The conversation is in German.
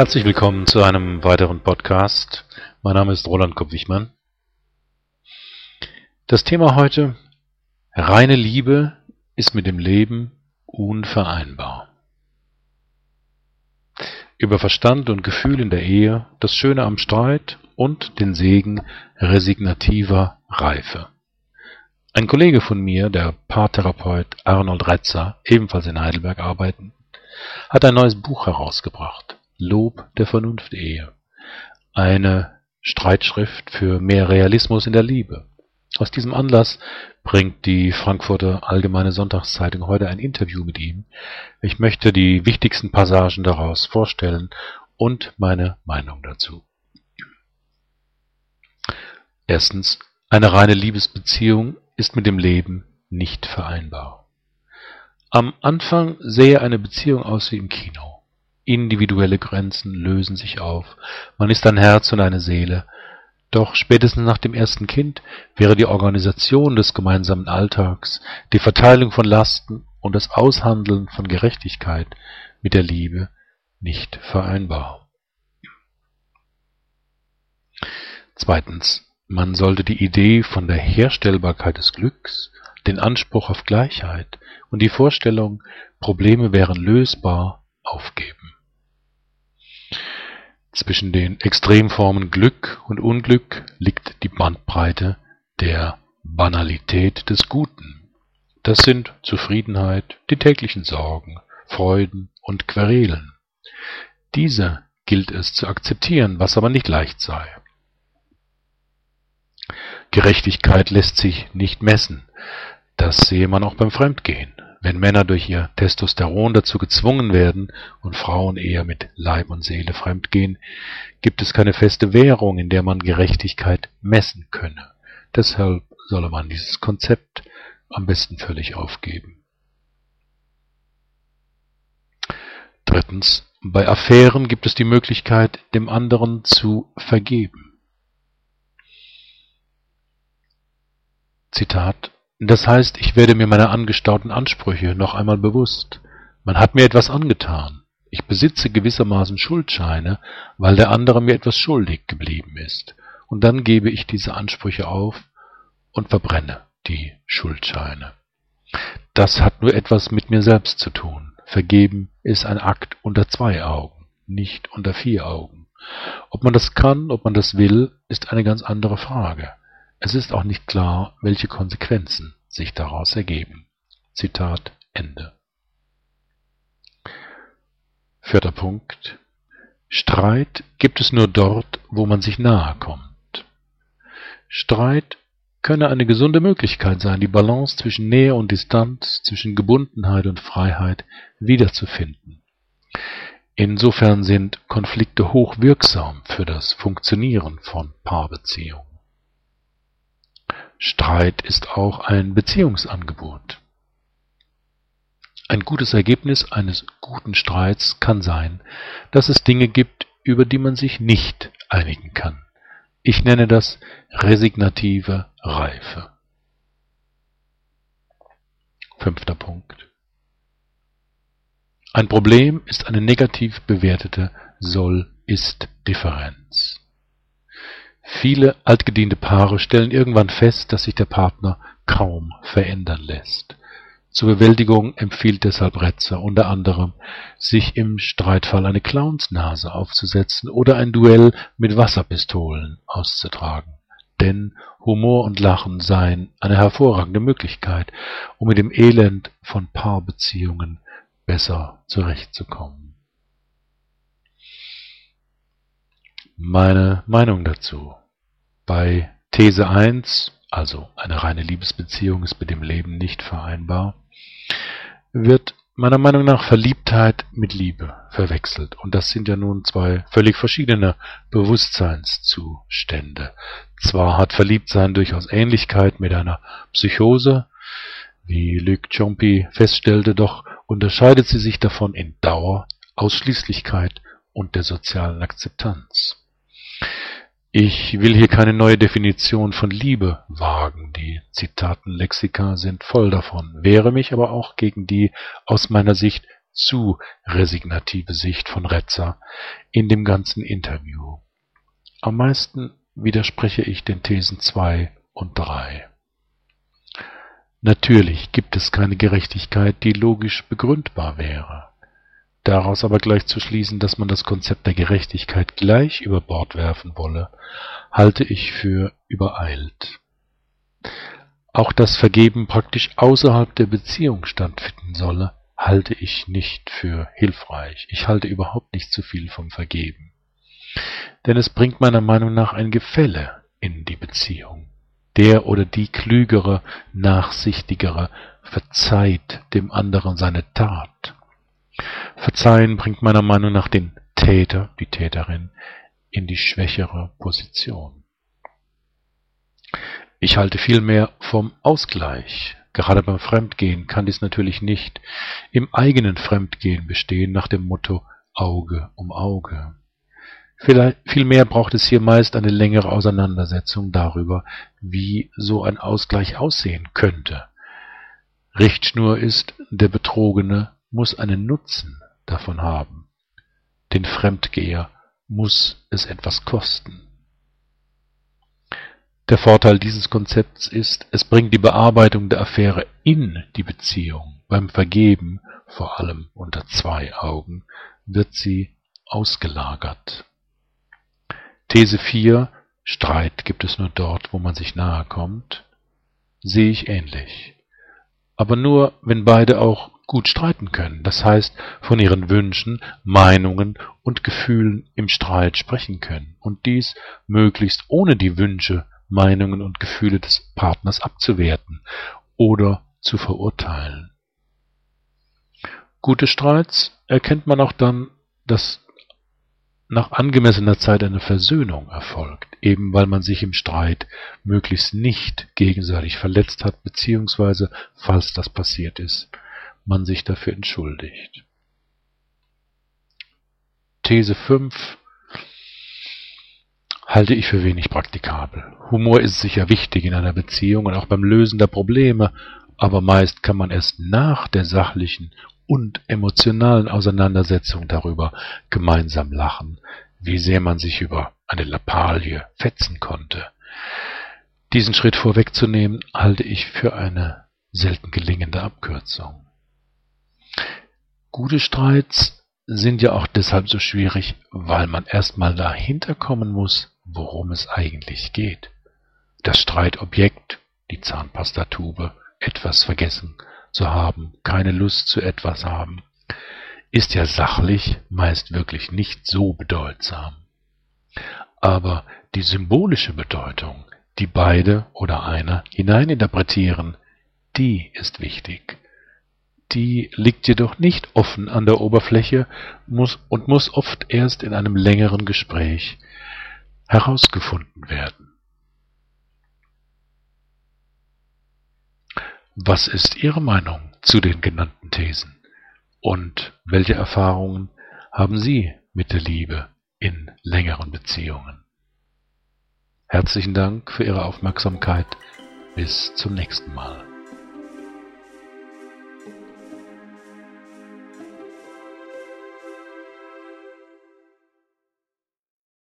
Herzlich willkommen zu einem weiteren Podcast. Mein Name ist Roland Kopp-Wichmann. Das Thema heute, reine Liebe ist mit dem Leben unvereinbar. Über Verstand und Gefühl in der Ehe, das Schöne am Streit und den Segen resignativer Reife. Ein Kollege von mir, der Paartherapeut Arnold Retzer, ebenfalls in Heidelberg arbeiten, hat ein neues Buch herausgebracht. Lob der Vernunft-Ehe. Eine Streitschrift für mehr Realismus in der Liebe. Aus diesem Anlass bringt die Frankfurter Allgemeine Sonntagszeitung heute ein Interview mit ihm. Ich möchte die wichtigsten Passagen daraus vorstellen und meine Meinung dazu. Erstens. Eine reine Liebesbeziehung ist mit dem Leben nicht vereinbar. Am Anfang sähe eine Beziehung aus wie im Kino. Individuelle Grenzen lösen sich auf, man ist ein Herz und eine Seele, doch spätestens nach dem ersten Kind wäre die Organisation des gemeinsamen Alltags, die Verteilung von Lasten und das Aushandeln von Gerechtigkeit mit der Liebe nicht vereinbar. Zweitens. Man sollte die Idee von der Herstellbarkeit des Glücks, den Anspruch auf Gleichheit und die Vorstellung, Probleme wären lösbar, aufgeben. Zwischen den Extremformen Glück und Unglück liegt die Bandbreite der Banalität des Guten. Das sind Zufriedenheit, die täglichen Sorgen, Freuden und Querelen. Diese gilt es zu akzeptieren, was aber nicht leicht sei. Gerechtigkeit lässt sich nicht messen. Das sehe man auch beim Fremdgehen. Wenn Männer durch ihr Testosteron dazu gezwungen werden und Frauen eher mit Leib und Seele fremdgehen, gibt es keine feste Währung, in der man Gerechtigkeit messen könne. Deshalb solle man dieses Konzept am besten völlig aufgeben. Drittens. Bei Affären gibt es die Möglichkeit, dem anderen zu vergeben. Zitat das heißt, ich werde mir meiner angestauten Ansprüche noch einmal bewusst. Man hat mir etwas angetan. Ich besitze gewissermaßen Schuldscheine, weil der andere mir etwas schuldig geblieben ist. Und dann gebe ich diese Ansprüche auf und verbrenne die Schuldscheine. Das hat nur etwas mit mir selbst zu tun. Vergeben ist ein Akt unter zwei Augen, nicht unter vier Augen. Ob man das kann, ob man das will, ist eine ganz andere Frage. Es ist auch nicht klar, welche Konsequenzen sich daraus ergeben. Zitat Ende. Vierter Punkt. Streit gibt es nur dort, wo man sich nahe kommt. Streit könne eine gesunde Möglichkeit sein, die Balance zwischen Nähe und Distanz, zwischen Gebundenheit und Freiheit wiederzufinden. Insofern sind Konflikte hochwirksam für das Funktionieren von Paarbeziehungen. Streit ist auch ein Beziehungsangebot. Ein gutes Ergebnis eines guten Streits kann sein, dass es Dinge gibt, über die man sich nicht einigen kann. Ich nenne das resignative Reife. Fünfter Punkt. Ein Problem ist eine negativ bewertete Soll-Ist-Differenz. Viele altgediente Paare stellen irgendwann fest, dass sich der Partner kaum verändern lässt. Zur Bewältigung empfiehlt deshalb Retzer unter anderem, sich im Streitfall eine Clownsnase aufzusetzen oder ein Duell mit Wasserpistolen auszutragen. Denn Humor und Lachen seien eine hervorragende Möglichkeit, um mit dem Elend von Paarbeziehungen besser zurechtzukommen. Meine Meinung dazu bei These 1, also eine reine Liebesbeziehung ist mit dem Leben nicht vereinbar, wird meiner Meinung nach Verliebtheit mit Liebe verwechselt. Und das sind ja nun zwei völlig verschiedene Bewusstseinszustände. Zwar hat Verliebtsein durchaus Ähnlichkeit mit einer Psychose, wie Luc Ciompi feststellte, doch unterscheidet sie sich davon in Dauer, Ausschließlichkeit und der sozialen Akzeptanz. Ich will hier keine neue Definition von Liebe wagen, die Zitatenlexika sind voll davon, wehre mich aber auch gegen die aus meiner Sicht zu resignative Sicht von Retzer in dem ganzen Interview. Am meisten widerspreche ich den Thesen 2 und 3. Natürlich gibt es keine Gerechtigkeit, die logisch begründbar wäre. Daraus aber gleich zu schließen, dass man das Konzept der Gerechtigkeit gleich über Bord werfen wolle, halte ich für übereilt. Auch das Vergeben praktisch außerhalb der Beziehung stattfinden solle, halte ich nicht für hilfreich. Ich halte überhaupt nicht zu viel vom Vergeben. Denn es bringt meiner Meinung nach ein Gefälle in die Beziehung. Der oder die klügere, nachsichtigere verzeiht dem anderen seine Tat. Verzeihen bringt meiner Meinung nach den Täter, die Täterin, in die schwächere Position. Ich halte vielmehr vom Ausgleich. Gerade beim Fremdgehen kann dies natürlich nicht im eigenen Fremdgehen bestehen nach dem Motto Auge um Auge. Vielmehr braucht es hier meist eine längere Auseinandersetzung darüber, wie so ein Ausgleich aussehen könnte. Richtschnur ist, der Betrogene muss einen Nutzen davon haben. Den Fremdgeher muss es etwas kosten. Der Vorteil dieses Konzepts ist, es bringt die Bearbeitung der Affäre in die Beziehung. Beim Vergeben, vor allem unter zwei Augen, wird sie ausgelagert. These 4, Streit gibt es nur dort, wo man sich nahe kommt, sehe ich ähnlich. Aber nur, wenn beide auch gut streiten können, das heißt von ihren Wünschen, Meinungen und Gefühlen im Streit sprechen können und dies möglichst ohne die Wünsche, Meinungen und Gefühle des Partners abzuwerten oder zu verurteilen. Gute Streits erkennt man auch dann, dass nach angemessener Zeit eine Versöhnung erfolgt, eben weil man sich im Streit möglichst nicht gegenseitig verletzt hat, beziehungsweise, falls das passiert ist, man sich dafür entschuldigt. These 5 halte ich für wenig praktikabel. Humor ist sicher wichtig in einer Beziehung und auch beim Lösen der Probleme, aber meist kann man erst nach der sachlichen und emotionalen Auseinandersetzung darüber gemeinsam lachen, wie sehr man sich über eine Lappalie fetzen konnte. Diesen Schritt vorwegzunehmen, halte ich für eine selten gelingende Abkürzung. Gute Streits sind ja auch deshalb so schwierig, weil man erstmal dahinter kommen muss, worum es eigentlich geht. Das Streitobjekt, die Zahnpastatube, etwas vergessen zu haben, keine Lust zu etwas haben, ist ja sachlich meist wirklich nicht so bedeutsam. Aber die symbolische Bedeutung, die beide oder einer hineininterpretieren, die ist wichtig die liegt jedoch nicht offen an der Oberfläche muss und muss oft erst in einem längeren Gespräch herausgefunden werden. Was ist Ihre Meinung zu den genannten Thesen? Und welche Erfahrungen haben Sie mit der Liebe in längeren Beziehungen? Herzlichen Dank für Ihre Aufmerksamkeit. Bis zum nächsten Mal.